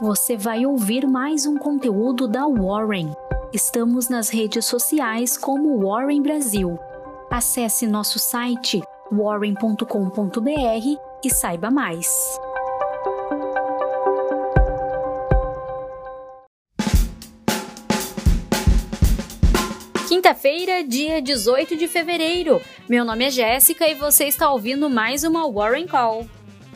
você vai ouvir mais um conteúdo da Warren. Estamos nas redes sociais como Warren Brasil. Acesse nosso site warren.com.br e saiba mais. Quinta-feira, dia 18 de fevereiro. Meu nome é Jéssica e você está ouvindo mais uma Warren Call.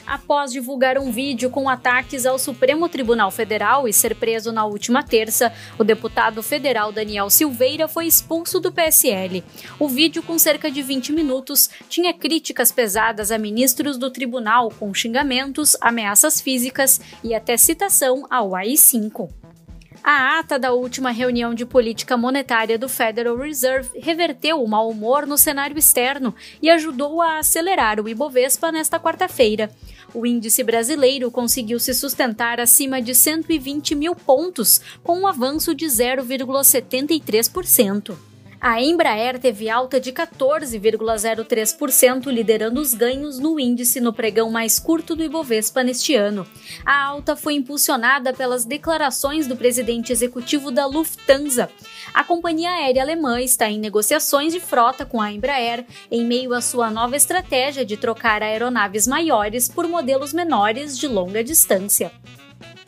Após divulgar um vídeo com ataques ao Supremo Tribunal Federal e ser preso na última terça, o deputado federal Daniel Silveira foi expulso do PSL. O vídeo, com cerca de 20 minutos, tinha críticas pesadas a ministros do tribunal, com xingamentos, ameaças físicas e até citação ao AI-5. A ata da última reunião de política monetária do Federal Reserve reverteu o mau humor no cenário externo e ajudou a acelerar o Ibovespa nesta quarta-feira. O índice brasileiro conseguiu se sustentar acima de 120 mil pontos, com um avanço de 0,73%. A Embraer teve alta de 14,03%, liderando os ganhos no índice no pregão mais curto do Ibovespa neste ano. A alta foi impulsionada pelas declarações do presidente executivo da Lufthansa. A companhia aérea alemã está em negociações de frota com a Embraer em meio à sua nova estratégia de trocar aeronaves maiores por modelos menores de longa distância.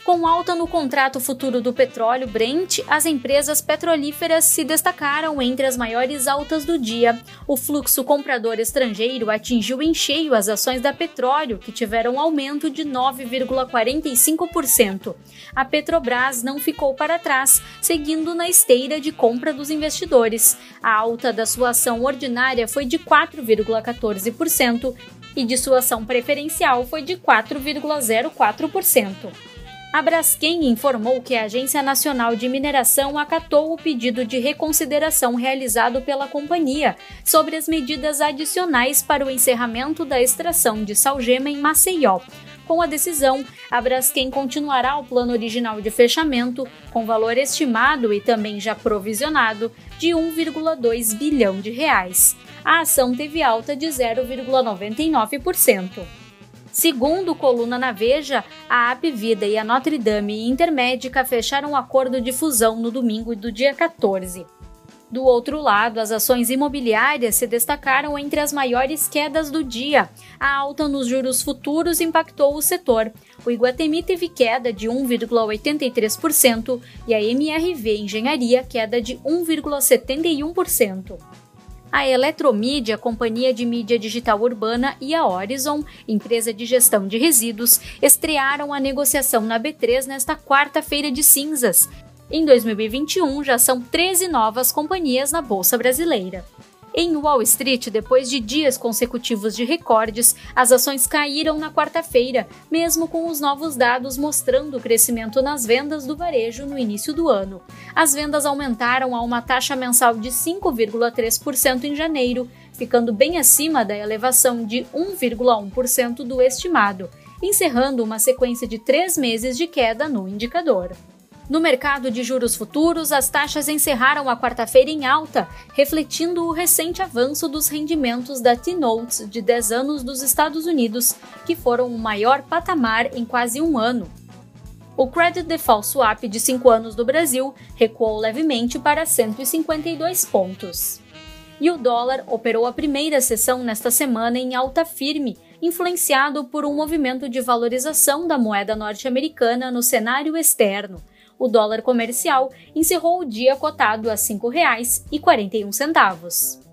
Com alta no contrato futuro do petróleo Brent, as empresas petrolíferas se destacaram entre as maiores altas do dia. O fluxo comprador estrangeiro atingiu em cheio as ações da Petróleo, que tiveram um aumento de 9,45%. A Petrobras não ficou para trás, seguindo na esteira de compra dos investidores. A alta da sua ação ordinária foi de 4,14% e de sua ação preferencial foi de 4,04% a Braskem informou que a Agência Nacional de Mineração acatou o pedido de reconsideração realizado pela companhia sobre as medidas adicionais para o encerramento da extração de salgema em Maceió. Com a decisão, a Braskem continuará o plano original de fechamento, com valor estimado e também já provisionado de 1,2 bilhão de reais. A ação teve alta de 0,99%. Segundo coluna na Veja, a Apvida e a Notre Dame Intermédica fecharam um acordo de fusão no domingo do dia 14. Do outro lado, as ações imobiliárias se destacaram entre as maiores quedas do dia. A alta nos juros futuros impactou o setor. O Iguatemi teve queda de 1,83% e a MRV Engenharia queda de 1,71%. A Eletromídia, companhia de mídia digital urbana, e a Horizon, empresa de gestão de resíduos, estrearam a negociação na B3 nesta quarta-feira de cinzas. Em 2021, já são 13 novas companhias na Bolsa Brasileira. Em Wall Street, depois de dias consecutivos de recordes, as ações caíram na quarta-feira, mesmo com os novos dados mostrando o crescimento nas vendas do varejo no início do ano. As vendas aumentaram a uma taxa mensal de 5,3% em janeiro, ficando bem acima da elevação de 1,1% do estimado, encerrando uma sequência de três meses de queda no indicador. No mercado de juros futuros, as taxas encerraram a quarta-feira em alta, refletindo o recente avanço dos rendimentos da T-Notes de 10 anos dos Estados Unidos, que foram o maior patamar em quase um ano. O Credit Default Swap de 5 anos do Brasil recuou levemente para 152 pontos. E o dólar operou a primeira sessão nesta semana em alta firme, influenciado por um movimento de valorização da moeda norte-americana no cenário externo o dólar comercial encerrou o dia cotado a R$ 5,41.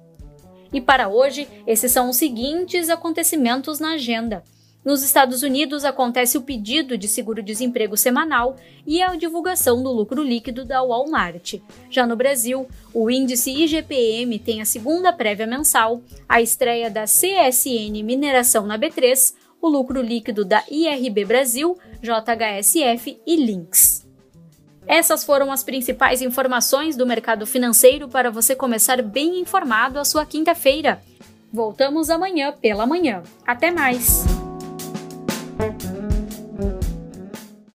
E para hoje, esses são os seguintes acontecimentos na agenda. Nos Estados Unidos acontece o pedido de seguro-desemprego semanal e a divulgação do lucro líquido da Walmart. Já no Brasil, o índice IGPM tem a segunda prévia mensal, a estreia da CSN Mineração na B3, o lucro líquido da IRB Brasil, JHSF e Lynx. Essas foram as principais informações do mercado financeiro para você começar bem informado a sua quinta-feira. Voltamos amanhã pela manhã. Até mais!